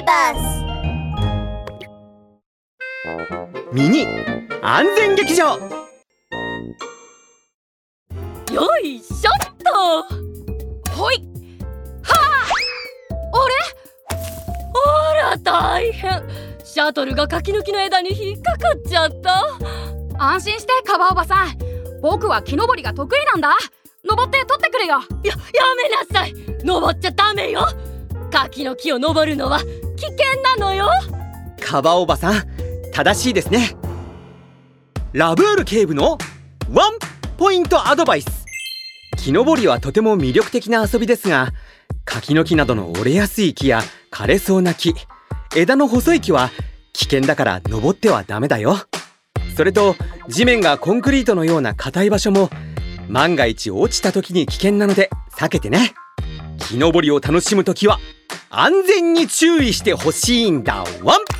ーバスミニ安全劇場。よいしょっと。ほい。はあ。ら大変。シャトルが柿の木の枝に引っかかっちゃった。あ安心してカバおばさん。僕は木登りが得意なんだ。登って取ってくれよ。ややめなさい。登っちゃダメよ。柿の木を登るのは危険なのよ。カバおばさん正しいですね。ラブール警部のワンポイントアドバイス。木登りはとても魅力的な遊びですが柿の木などの折れやすい木や枯れそうな木枝の細い木は危険だから登ってはダメだよ。それと地面がコンクリートのような硬い場所も万が一落ちた時に危険なので避けてね。木登りを楽しむ時は安全に注意してほしいんだ。ワン。